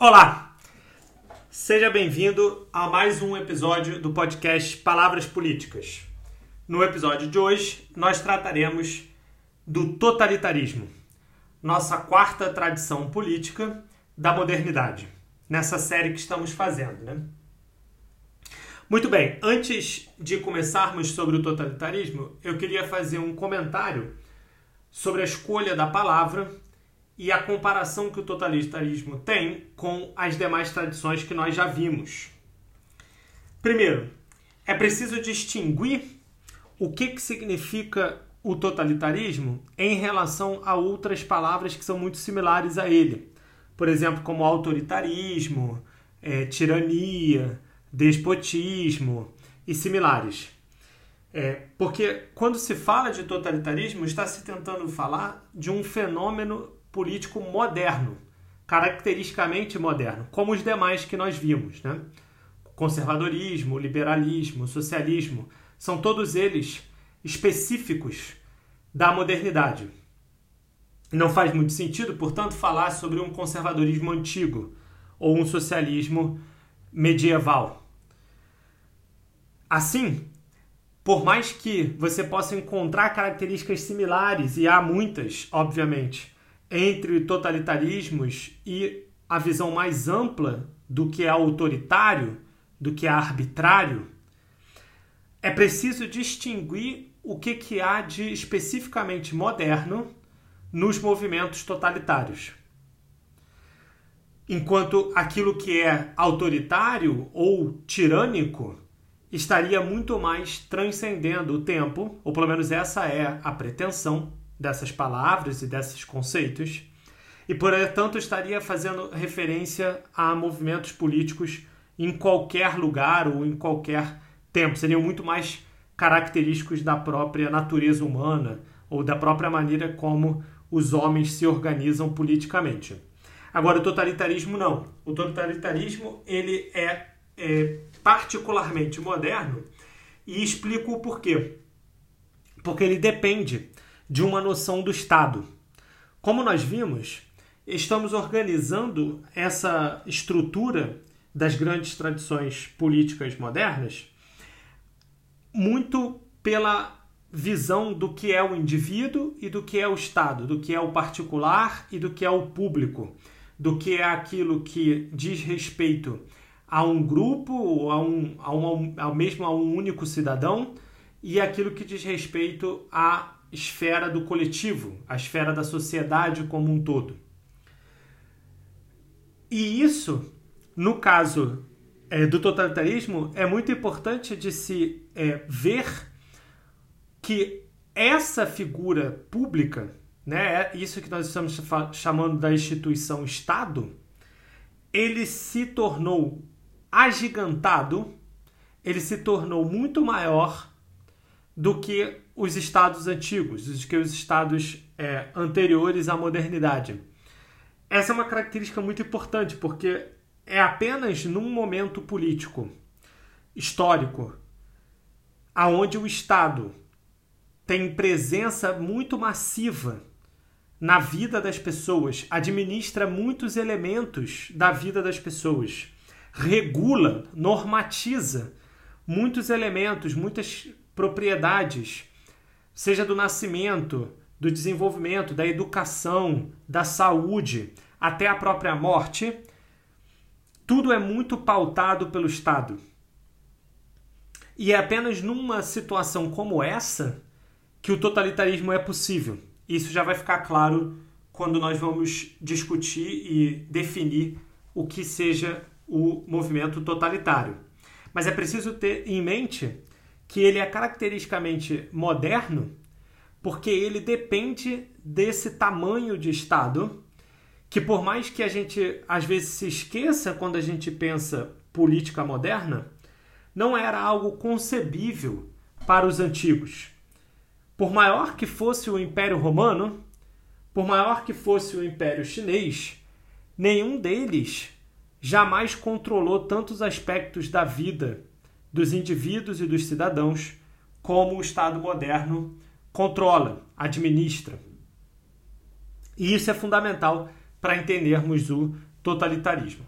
Olá! Seja bem-vindo a mais um episódio do podcast Palavras Políticas. No episódio de hoje, nós trataremos do totalitarismo, nossa quarta tradição política da modernidade, nessa série que estamos fazendo, né? Muito bem, antes de começarmos sobre o totalitarismo, eu queria fazer um comentário sobre a escolha da palavra e a comparação que o totalitarismo tem com as demais tradições que nós já vimos. Primeiro, é preciso distinguir o que, que significa o totalitarismo em relação a outras palavras que são muito similares a ele. Por exemplo, como autoritarismo, é, tirania, despotismo e similares. É, porque quando se fala de totalitarismo, está se tentando falar de um fenômeno político moderno, caracteristicamente moderno, como os demais que nós vimos. Né? Conservadorismo, liberalismo, socialismo, são todos eles específicos da modernidade. Não faz muito sentido, portanto, falar sobre um conservadorismo antigo ou um socialismo medieval. Assim, por mais que você possa encontrar características similares, e há muitas, obviamente, entre totalitarismos e a visão mais ampla do que é autoritário, do que é arbitrário, é preciso distinguir o que, que há de especificamente moderno nos movimentos totalitários. Enquanto aquilo que é autoritário ou tirânico estaria muito mais transcendendo o tempo, ou pelo menos essa é a pretensão dessas palavras e desses conceitos, e portanto estaria fazendo referência a movimentos políticos em qualquer lugar ou em qualquer tempo, seriam muito mais característicos da própria natureza humana ou da própria maneira como os homens se organizam politicamente. Agora, o totalitarismo não. O totalitarismo ele é, é particularmente moderno e explico o porquê. Porque ele depende de uma noção do Estado. Como nós vimos, estamos organizando essa estrutura das grandes tradições políticas modernas muito pela visão do que é o indivíduo e do que é o Estado, do que é o particular e do que é o público, do que é aquilo que diz respeito a um grupo, a um, a um, ao mesmo a um único cidadão, e aquilo que diz respeito a esfera do coletivo, a esfera da sociedade como um todo. E isso, no caso é, do totalitarismo, é muito importante de se é, ver que essa figura pública, né, é isso que nós estamos chamando da instituição Estado, ele se tornou agigantado, ele se tornou muito maior do que os estados antigos, do que os estados é, anteriores à modernidade. Essa é uma característica muito importante, porque é apenas num momento político, histórico, aonde o Estado tem presença muito massiva na vida das pessoas, administra muitos elementos da vida das pessoas, regula, normatiza muitos elementos, muitas propriedades, seja do nascimento, do desenvolvimento, da educação, da saúde, até a própria morte, tudo é muito pautado pelo Estado. E é apenas numa situação como essa que o totalitarismo é possível. Isso já vai ficar claro quando nós vamos discutir e definir o que seja o movimento totalitário. Mas é preciso ter em mente que ele é caracteristicamente moderno porque ele depende desse tamanho de Estado que por mais que a gente às vezes se esqueça quando a gente pensa política moderna, não era algo concebível para os antigos. Por maior que fosse o Império Romano, por maior que fosse o Império Chinês, nenhum deles jamais controlou tantos aspectos da vida dos indivíduos e dos cidadãos, como o Estado moderno controla, administra. E isso é fundamental para entendermos o totalitarismo.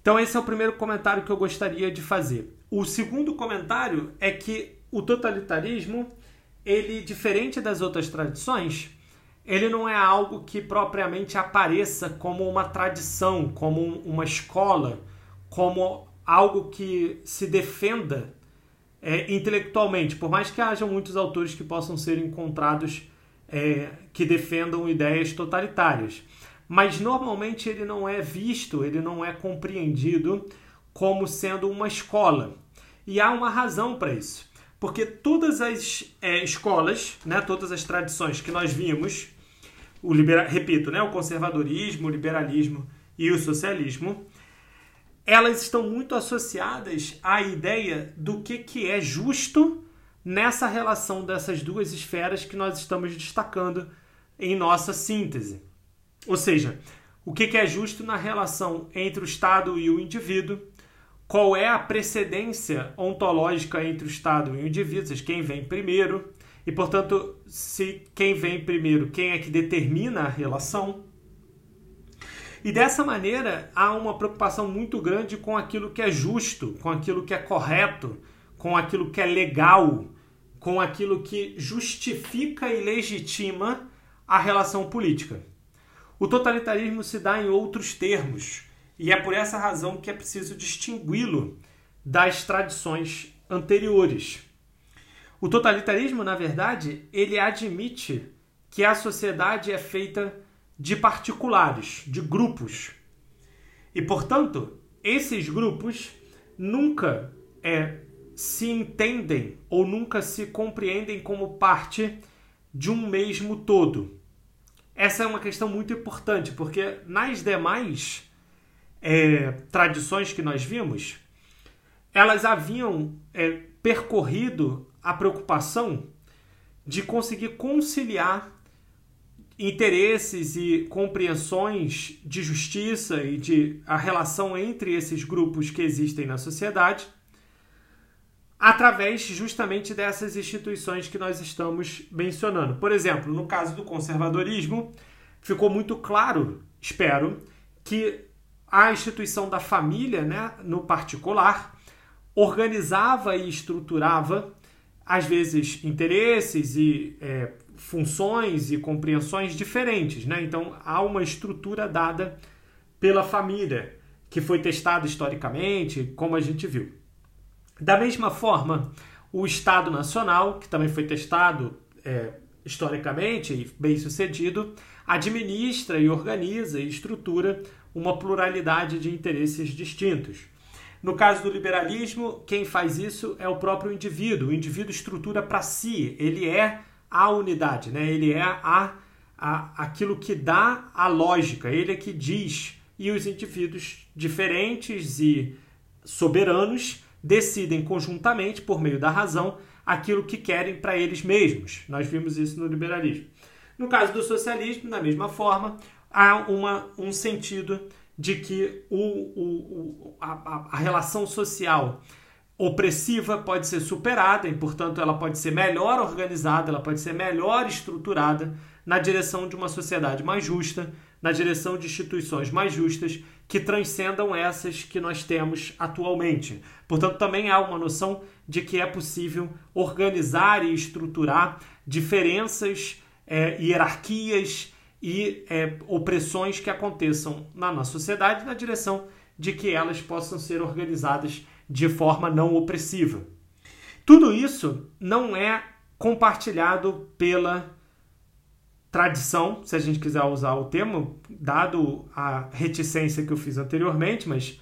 Então, esse é o primeiro comentário que eu gostaria de fazer. O segundo comentário é que o totalitarismo, ele, diferente das outras tradições, ele não é algo que propriamente apareça como uma tradição, como uma escola, como algo que se defenda é, intelectualmente, por mais que haja muitos autores que possam ser encontrados é, que defendam ideias totalitárias. Mas normalmente ele não é visto, ele não é compreendido como sendo uma escola. E há uma razão para isso. Porque todas as é, escolas, né, todas as tradições que nós vimos, o libera repito, né, o conservadorismo, o liberalismo e o socialismo, elas estão muito associadas à ideia do que, que é justo nessa relação dessas duas esferas que nós estamos destacando em nossa síntese. Ou seja, o que, que é justo na relação entre o Estado e o indivíduo, qual é a precedência ontológica entre o Estado e o indivíduo, ou seja, quem vem primeiro, e portanto, se quem vem primeiro, quem é que determina a relação. E dessa maneira há uma preocupação muito grande com aquilo que é justo, com aquilo que é correto, com aquilo que é legal, com aquilo que justifica e legitima a relação política. O totalitarismo se dá em outros termos, e é por essa razão que é preciso distingui-lo das tradições anteriores. O totalitarismo, na verdade, ele admite que a sociedade é feita de particulares, de grupos. E, portanto, esses grupos nunca é, se entendem ou nunca se compreendem como parte de um mesmo todo. Essa é uma questão muito importante, porque nas demais é, tradições que nós vimos, elas haviam é, percorrido a preocupação de conseguir conciliar interesses e compreensões de justiça e de a relação entre esses grupos que existem na sociedade através justamente dessas instituições que nós estamos mencionando. Por exemplo, no caso do conservadorismo, ficou muito claro, espero, que a instituição da família, né, no particular, organizava e estruturava, às vezes, interesses e é, funções e compreensões diferentes, né? Então há uma estrutura dada pela família que foi testada historicamente, como a gente viu. Da mesma forma, o Estado Nacional, que também foi testado é, historicamente e bem sucedido, administra e organiza e estrutura uma pluralidade de interesses distintos. No caso do liberalismo, quem faz isso é o próprio indivíduo. O indivíduo estrutura para si, ele é a unidade, né? Ele é a, a, aquilo que dá a lógica, ele é que diz. E os indivíduos diferentes e soberanos decidem conjuntamente, por meio da razão, aquilo que querem para eles mesmos. Nós vimos isso no liberalismo. No caso do socialismo, da mesma forma, há uma, um sentido de que o, o, a, a relação social opressiva pode ser superada e, portanto, ela pode ser melhor organizada, ela pode ser melhor estruturada na direção de uma sociedade mais justa, na direção de instituições mais justas que transcendam essas que nós temos atualmente. Portanto, também há uma noção de que é possível organizar e estruturar diferenças, é, hierarquias e é, opressões que aconteçam na nossa sociedade na direção de que elas possam ser organizadas de forma não opressiva. Tudo isso não é compartilhado pela tradição, se a gente quiser usar o termo, dado a reticência que eu fiz anteriormente, mas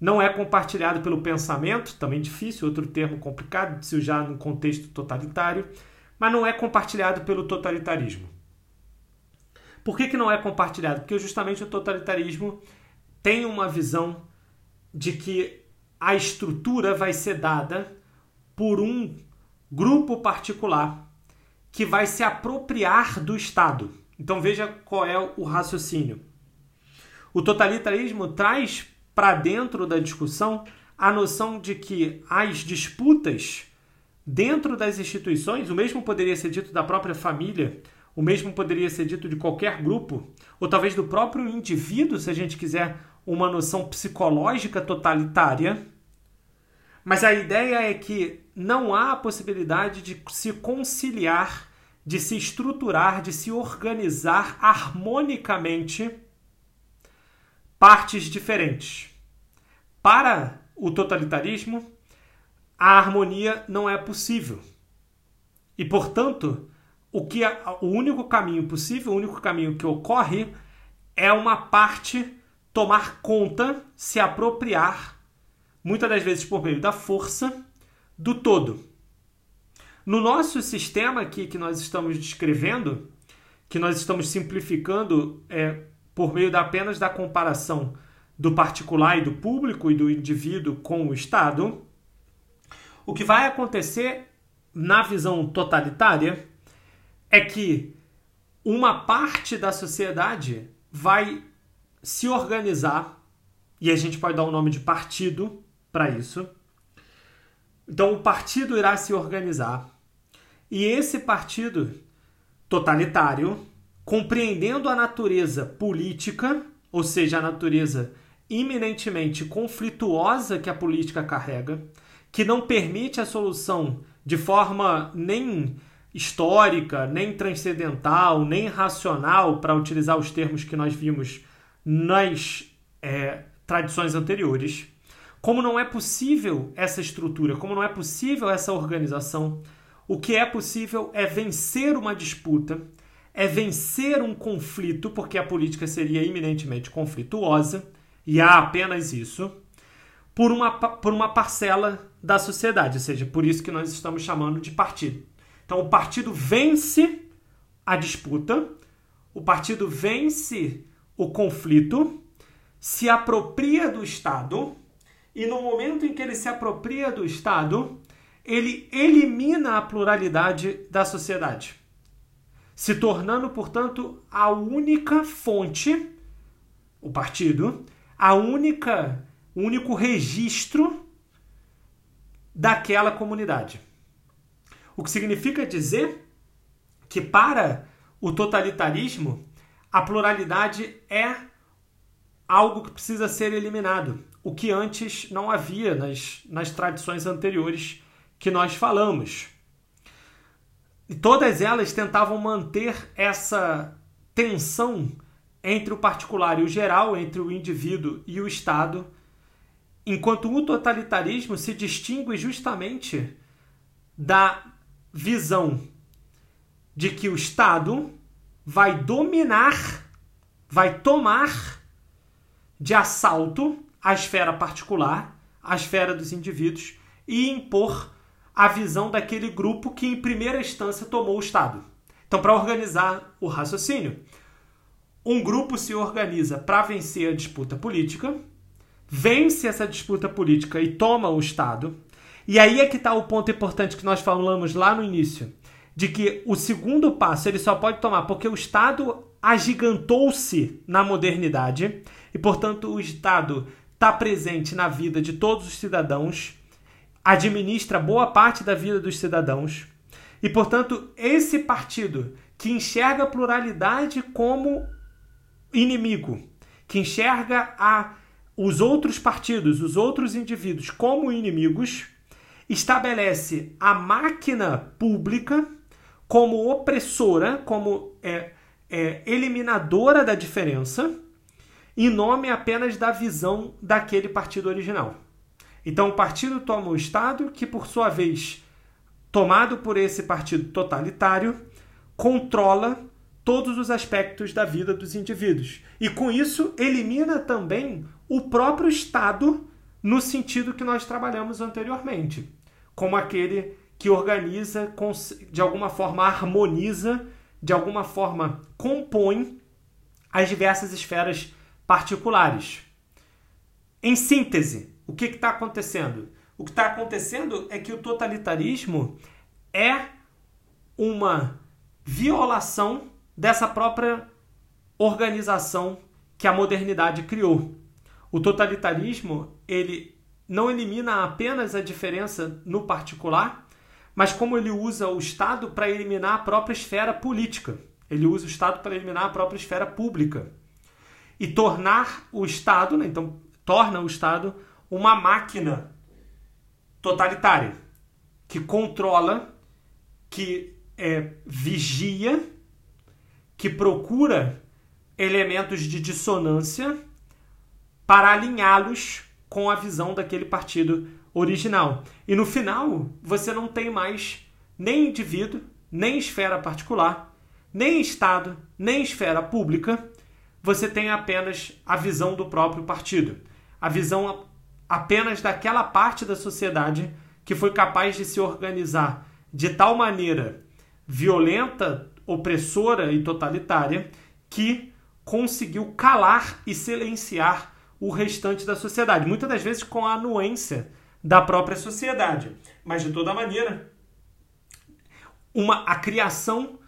não é compartilhado pelo pensamento, também difícil, outro termo complicado de se usar no contexto totalitário, mas não é compartilhado pelo totalitarismo. Por que, que não é compartilhado? Porque justamente o totalitarismo tem uma visão de que a estrutura vai ser dada por um grupo particular que vai se apropriar do Estado. Então veja qual é o raciocínio. O totalitarismo traz para dentro da discussão a noção de que as disputas dentro das instituições, o mesmo poderia ser dito da própria família o mesmo poderia ser dito de qualquer grupo, ou talvez do próprio indivíduo, se a gente quiser uma noção psicológica totalitária. Mas a ideia é que não há a possibilidade de se conciliar, de se estruturar, de se organizar harmonicamente partes diferentes. Para o totalitarismo, a harmonia não é possível. E, portanto, o, que o único caminho possível, o único caminho que ocorre é uma parte tomar conta, se apropriar, muitas das vezes por meio da força, do todo. No nosso sistema aqui que nós estamos descrevendo, que nós estamos simplificando é, por meio da, apenas da comparação do particular e do público e do indivíduo com o Estado, o que vai acontecer na visão totalitária é que uma parte da sociedade vai se organizar, e a gente pode dar o um nome de partido para isso. Então, o partido irá se organizar, e esse partido totalitário, compreendendo a natureza política, ou seja, a natureza iminentemente conflituosa que a política carrega, que não permite a solução de forma nem histórica, nem transcendental, nem racional, para utilizar os termos que nós vimos nas é, tradições anteriores. Como não é possível essa estrutura, como não é possível essa organização, o que é possível é vencer uma disputa, é vencer um conflito, porque a política seria iminentemente conflituosa, e há apenas isso, por uma, por uma parcela da sociedade, ou seja, por isso que nós estamos chamando de partido. Então, o partido vence a disputa, o partido vence o conflito, se apropria do Estado, e no momento em que ele se apropria do Estado, ele elimina a pluralidade da sociedade, se tornando, portanto, a única fonte, o partido, a única, o único registro daquela comunidade. O que significa dizer que para o totalitarismo a pluralidade é algo que precisa ser eliminado, o que antes não havia nas, nas tradições anteriores que nós falamos. E todas elas tentavam manter essa tensão entre o particular e o geral, entre o indivíduo e o Estado, enquanto o totalitarismo se distingue justamente da visão de que o Estado vai dominar, vai tomar de assalto a esfera particular, a esfera dos indivíduos e impor a visão daquele grupo que em primeira instância tomou o Estado. Então, para organizar o raciocínio, um grupo se organiza para vencer a disputa política, vence essa disputa política e toma o Estado, e aí é que está o ponto importante que nós falamos lá no início, de que o segundo passo ele só pode tomar porque o Estado agigantou-se na modernidade e, portanto, o Estado está presente na vida de todos os cidadãos, administra boa parte da vida dos cidadãos e, portanto, esse partido que enxerga a pluralidade como inimigo, que enxerga a, os outros partidos, os outros indivíduos como inimigos, estabelece a máquina pública como opressora, como é, é, eliminadora da diferença, em nome apenas da visão daquele partido original. Então o partido toma o Estado, que por sua vez, tomado por esse partido totalitário, controla todos os aspectos da vida dos indivíduos. E com isso elimina também o próprio Estado no sentido que nós trabalhamos anteriormente como aquele que organiza, de alguma forma harmoniza, de alguma forma compõe as diversas esferas particulares. Em síntese, o que está acontecendo? O que está acontecendo é que o totalitarismo é uma violação dessa própria organização que a modernidade criou. O totalitarismo ele não elimina apenas a diferença no particular, mas como ele usa o Estado para eliminar a própria esfera política. Ele usa o Estado para eliminar a própria esfera pública e tornar o Estado, né, então torna o Estado uma máquina totalitária que controla, que é, vigia, que procura elementos de dissonância para alinhá-los com a visão daquele partido original. E no final, você não tem mais nem indivíduo, nem esfera particular, nem Estado, nem esfera pública. Você tem apenas a visão do próprio partido, a visão apenas daquela parte da sociedade que foi capaz de se organizar de tal maneira violenta, opressora e totalitária que conseguiu calar e silenciar o restante da sociedade, muitas das vezes com a anuência da própria sociedade. Mas de toda maneira, uma, a criação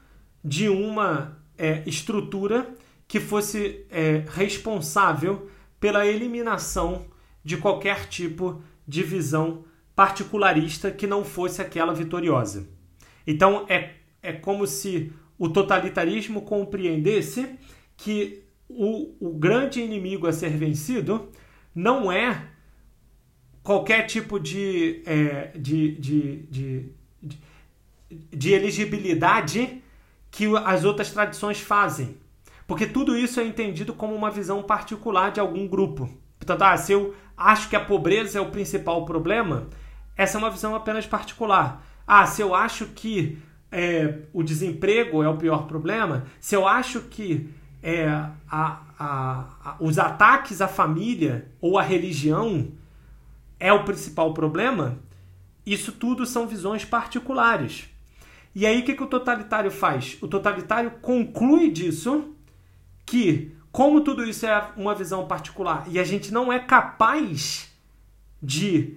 de uma é, estrutura que fosse é, responsável pela eliminação de qualquer tipo de visão particularista que não fosse aquela vitoriosa. Então é, é como se o totalitarismo compreendesse que o, o grande inimigo a ser vencido não é qualquer tipo de, é, de, de, de, de, de elegibilidade que as outras tradições fazem. Porque tudo isso é entendido como uma visão particular de algum grupo. Portanto, ah, se eu acho que a pobreza é o principal problema, essa é uma visão apenas particular. Ah, se eu acho que é, o desemprego é o pior problema, se eu acho que é, a, a, a, os ataques à família ou à religião é o principal problema, isso tudo são visões particulares. E aí o que, que o totalitário faz? O totalitário conclui disso que, como tudo isso é uma visão particular e a gente não é capaz de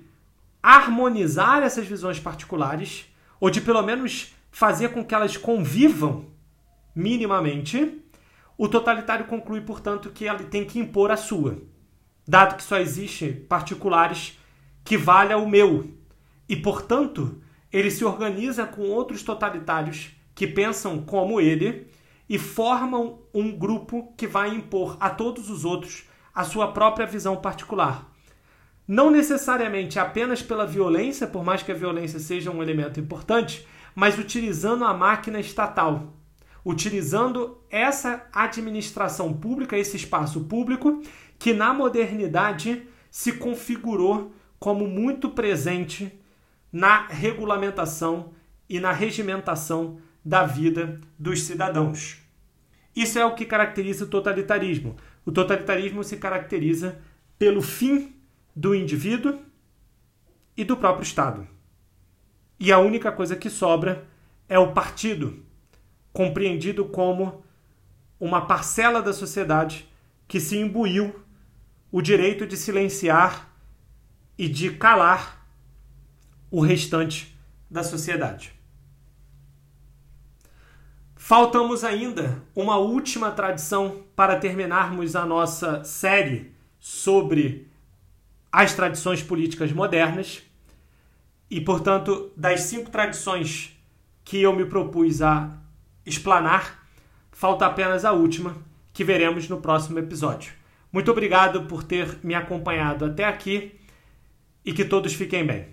harmonizar essas visões particulares, ou de pelo menos fazer com que elas convivam minimamente, o totalitário conclui, portanto, que ele tem que impor a sua, dado que só existe particulares que valha o meu. E, portanto, ele se organiza com outros totalitários que pensam como ele e formam um grupo que vai impor a todos os outros a sua própria visão particular. Não necessariamente apenas pela violência, por mais que a violência seja um elemento importante, mas utilizando a máquina estatal, utilizando essa administração pública, esse espaço público, que na modernidade se configurou como muito presente na regulamentação e na regimentação da vida dos cidadãos. Isso é o que caracteriza o totalitarismo. O totalitarismo se caracteriza pelo fim do indivíduo e do próprio Estado. E a única coisa que sobra é o partido, compreendido como uma parcela da sociedade que se imbuiu o direito de silenciar e de calar o restante da sociedade. Faltamos ainda uma última tradição para terminarmos a nossa série sobre as tradições políticas modernas. E, portanto, das cinco tradições que eu me propus a explanar, falta apenas a última, que veremos no próximo episódio. Muito obrigado por ter me acompanhado até aqui e que todos fiquem bem.